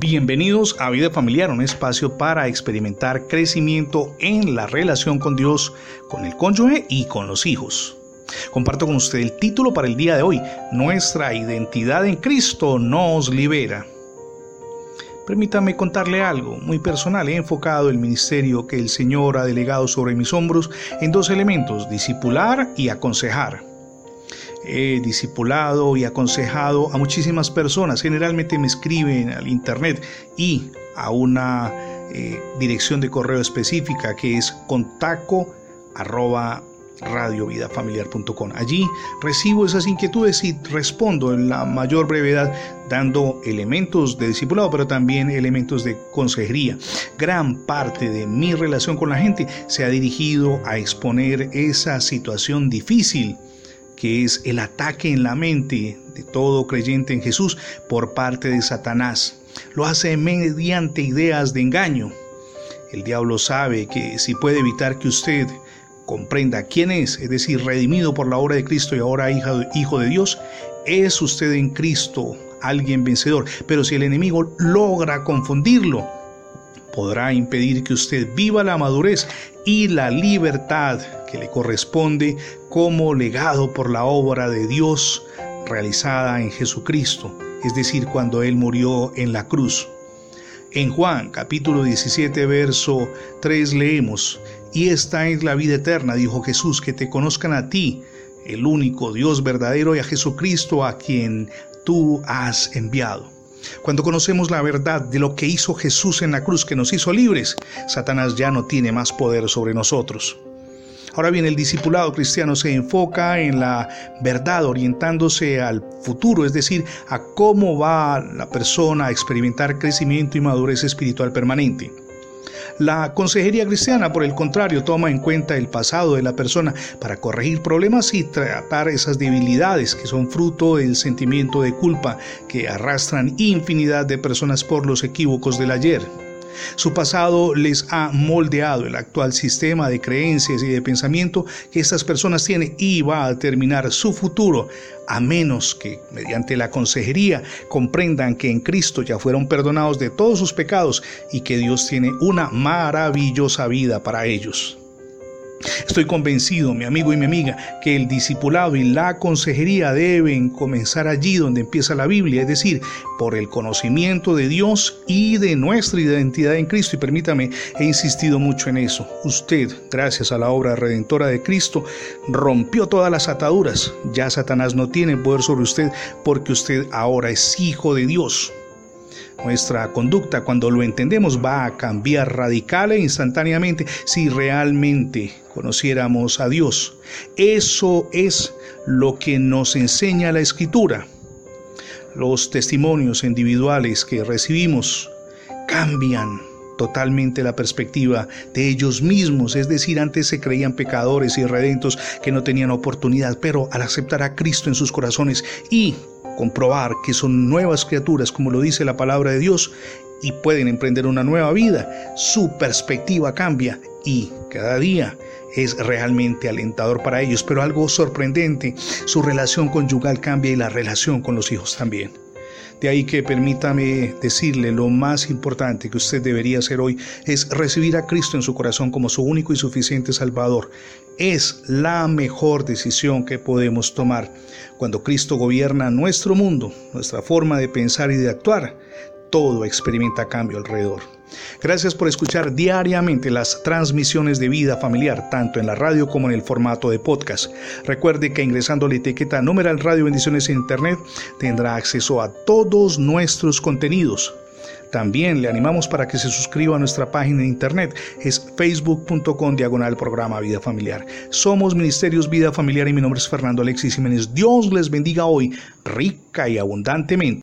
Bienvenidos a Vida Familiar, un espacio para experimentar crecimiento en la relación con Dios, con el cónyuge y con los hijos. Comparto con usted el título para el día de hoy, Nuestra identidad en Cristo nos libera. Permítame contarle algo muy personal. He enfocado el ministerio que el Señor ha delegado sobre mis hombros en dos elementos, discipular y aconsejar he discipulado y aconsejado a muchísimas personas. Generalmente me escriben al internet y a una eh, dirección de correo específica que es contacto. Allí recibo esas inquietudes y respondo en la mayor brevedad dando elementos de discipulado, pero también elementos de consejería. Gran parte de mi relación con la gente se ha dirigido a exponer esa situación difícil que es el ataque en la mente de todo creyente en Jesús por parte de Satanás. Lo hace mediante ideas de engaño. El diablo sabe que si puede evitar que usted comprenda quién es, es decir, redimido por la obra de Cristo y ahora hijo, de Dios, es usted en Cristo alguien vencedor. Pero si el enemigo logra confundirlo, podrá impedir que usted viva la madurez y la libertad que le corresponde como legado por la obra de Dios realizada en Jesucristo, es decir, cuando Él murió en la cruz. En Juan capítulo 17, verso 3 leemos, Y esta es la vida eterna, dijo Jesús, que te conozcan a ti, el único Dios verdadero, y a Jesucristo a quien tú has enviado. Cuando conocemos la verdad de lo que hizo Jesús en la cruz, que nos hizo libres, Satanás ya no tiene más poder sobre nosotros. Ahora bien, el discipulado cristiano se enfoca en la verdad orientándose al futuro, es decir, a cómo va la persona a experimentar crecimiento y madurez espiritual permanente. La consejería cristiana, por el contrario, toma en cuenta el pasado de la persona para corregir problemas y tratar esas debilidades que son fruto del sentimiento de culpa que arrastran infinidad de personas por los equívocos del ayer. Su pasado les ha moldeado el actual sistema de creencias y de pensamiento que estas personas tienen y va a determinar su futuro, a menos que mediante la consejería comprendan que en Cristo ya fueron perdonados de todos sus pecados y que Dios tiene una maravillosa vida para ellos. Estoy convencido, mi amigo y mi amiga, que el discipulado y la consejería deben comenzar allí donde empieza la Biblia, es decir, por el conocimiento de Dios y de nuestra identidad en Cristo. Y permítame, he insistido mucho en eso. Usted, gracias a la obra redentora de Cristo, rompió todas las ataduras. Ya Satanás no tiene poder sobre usted porque usted ahora es hijo de Dios. Nuestra conducta, cuando lo entendemos, va a cambiar radical e instantáneamente si realmente conociéramos a Dios. Eso es lo que nos enseña la Escritura. Los testimonios individuales que recibimos cambian totalmente la perspectiva de ellos mismos, es decir, antes se creían pecadores y redentos que no tenían oportunidad, pero al aceptar a Cristo en sus corazones y comprobar que son nuevas criaturas, como lo dice la palabra de Dios, y pueden emprender una nueva vida, su perspectiva cambia y cada día es realmente alentador para ellos, pero algo sorprendente, su relación conyugal cambia y la relación con los hijos también. De ahí que permítame decirle lo más importante que usted debería hacer hoy es recibir a Cristo en su corazón como su único y suficiente Salvador. Es la mejor decisión que podemos tomar. Cuando Cristo gobierna nuestro mundo, nuestra forma de pensar y de actuar, todo experimenta cambio alrededor. Gracias por escuchar diariamente las transmisiones de vida familiar, tanto en la radio como en el formato de podcast. Recuerde que ingresando la etiqueta numeral Radio Bendiciones en Internet tendrá acceso a todos nuestros contenidos. También le animamos para que se suscriba a nuestra página de internet, es facebook.com diagonal programa Vida Familiar. Somos Ministerios Vida Familiar y mi nombre es Fernando Alexis Jiménez. Dios les bendiga hoy rica y abundantemente.